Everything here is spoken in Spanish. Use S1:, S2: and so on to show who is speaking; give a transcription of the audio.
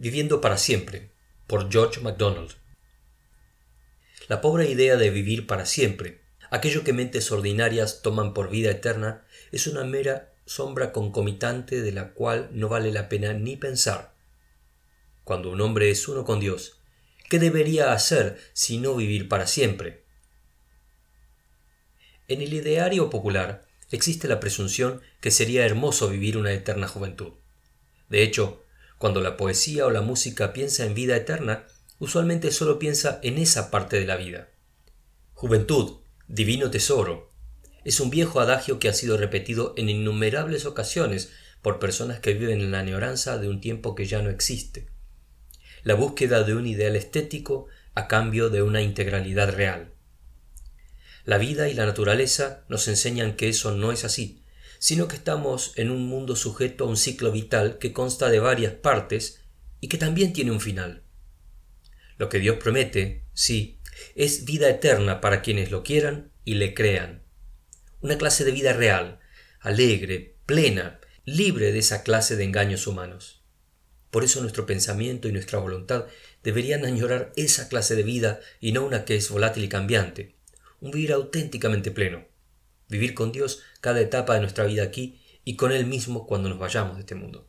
S1: Viviendo para siempre, por George MacDonald. La pobre idea de vivir para siempre, aquello que mentes ordinarias toman por vida eterna, es una mera sombra concomitante de la cual no vale la pena ni pensar. Cuando un hombre es uno con Dios, ¿qué debería hacer si no vivir para siempre? En el ideario popular existe la presunción que sería hermoso vivir una eterna juventud. De hecho, cuando la poesía o la música piensa en vida eterna, usualmente solo piensa en esa parte de la vida. Juventud, divino tesoro, es un viejo adagio que ha sido repetido en innumerables ocasiones por personas que viven en la añoranza de un tiempo que ya no existe. La búsqueda de un ideal estético a cambio de una integralidad real. La vida y la naturaleza nos enseñan que eso no es así, sino que estamos en un mundo sujeto a un ciclo vital que consta de varias partes y que también tiene un final. Lo que Dios promete, sí, es vida eterna para quienes lo quieran y le crean. Una clase de vida real, alegre, plena, libre de esa clase de engaños humanos. Por eso nuestro pensamiento y nuestra voluntad deberían añorar esa clase de vida y no una que es volátil y cambiante, un vivir auténticamente pleno vivir con Dios cada etapa de nuestra vida aquí y con Él mismo cuando nos vayamos de este mundo.